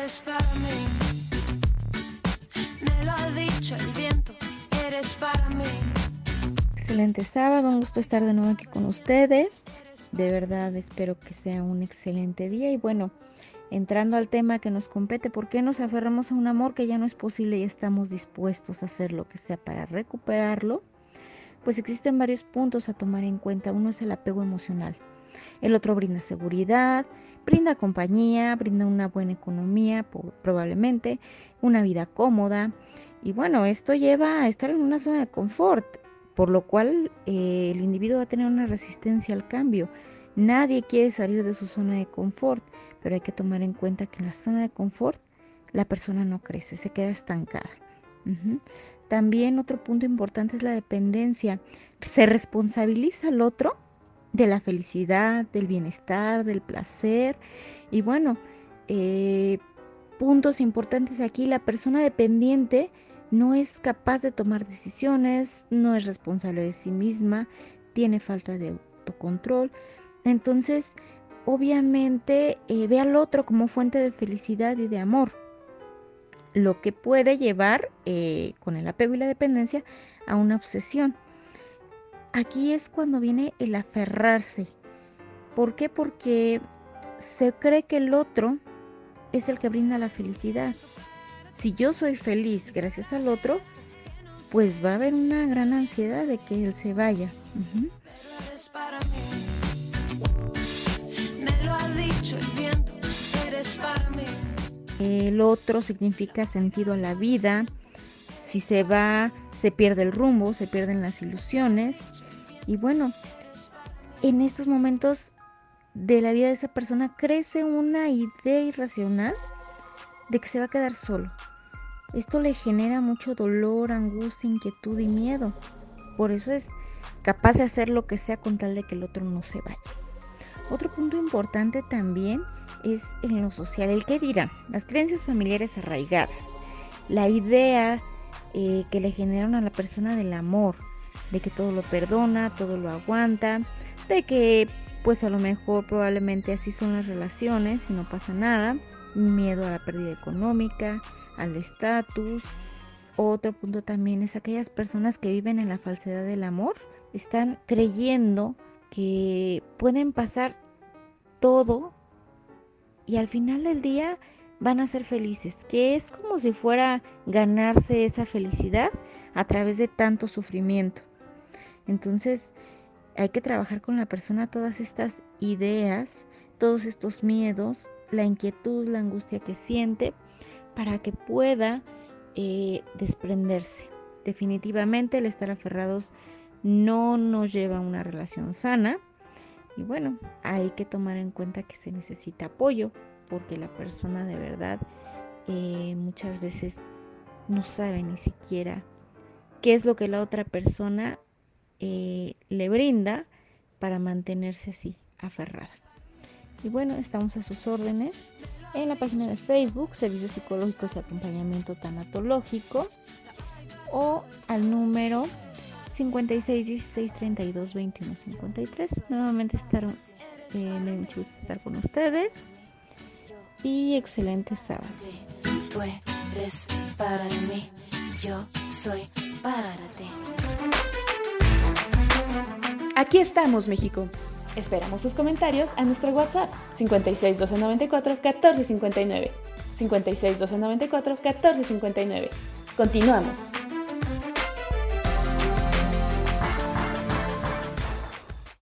eres para mí. Me lo ha dicho el viento, eres para mí. Excelente sábado, un gusto estar de nuevo aquí con ustedes. De verdad espero que sea un excelente día y bueno, entrando al tema que nos compete, ¿por qué nos aferramos a un amor que ya no es posible y estamos dispuestos a hacer lo que sea para recuperarlo? Pues existen varios puntos a tomar en cuenta. Uno es el apego emocional. El otro brinda seguridad, brinda compañía, brinda una buena economía probablemente, una vida cómoda. Y bueno, esto lleva a estar en una zona de confort, por lo cual eh, el individuo va a tener una resistencia al cambio. Nadie quiere salir de su zona de confort, pero hay que tomar en cuenta que en la zona de confort la persona no crece, se queda estancada. También otro punto importante es la dependencia. Se responsabiliza al otro de la felicidad, del bienestar, del placer. Y bueno, eh, puntos importantes aquí, la persona dependiente no es capaz de tomar decisiones, no es responsable de sí misma, tiene falta de autocontrol. Entonces, obviamente, eh, ve al otro como fuente de felicidad y de amor lo que puede llevar eh, con el apego y la dependencia a una obsesión. Aquí es cuando viene el aferrarse. ¿Por qué? Porque se cree que el otro es el que brinda la felicidad. Si yo soy feliz gracias al otro, pues va a haber una gran ansiedad de que él se vaya. Mí. El otro significa sentido a la vida. Si se va, se pierde el rumbo, se pierden las ilusiones. Y bueno, en estos momentos de la vida de esa persona crece una idea irracional de que se va a quedar solo. Esto le genera mucho dolor, angustia, inquietud y miedo. Por eso es capaz de hacer lo que sea con tal de que el otro no se vaya. Otro punto importante también es en lo social, el qué dirán, las creencias familiares arraigadas, la idea eh, que le generaron a la persona del amor, de que todo lo perdona, todo lo aguanta, de que pues a lo mejor probablemente así son las relaciones y no pasa nada, miedo a la pérdida económica, al estatus. Otro punto también es aquellas personas que viven en la falsedad del amor, están creyendo que pueden pasar todo y al final del día van a ser felices, que es como si fuera ganarse esa felicidad a través de tanto sufrimiento. Entonces hay que trabajar con la persona todas estas ideas, todos estos miedos, la inquietud, la angustia que siente, para que pueda eh, desprenderse. Definitivamente el estar aferrados no nos lleva a una relación sana y bueno, hay que tomar en cuenta que se necesita apoyo porque la persona de verdad eh, muchas veces no sabe ni siquiera qué es lo que la otra persona eh, le brinda para mantenerse así, aferrada. Y bueno, estamos a sus órdenes en la página de Facebook, Servicios Psicológicos y Acompañamiento Tanatológico, o al número 56 16 32 21 53. Nuevamente estar, eh, me estar con ustedes. Y excelente sábado. Tú eres para mí, yo soy para ti. Aquí estamos, México. Esperamos tus comentarios a nuestro WhatsApp 56 294 1459. 56 294 1459. Continuamos.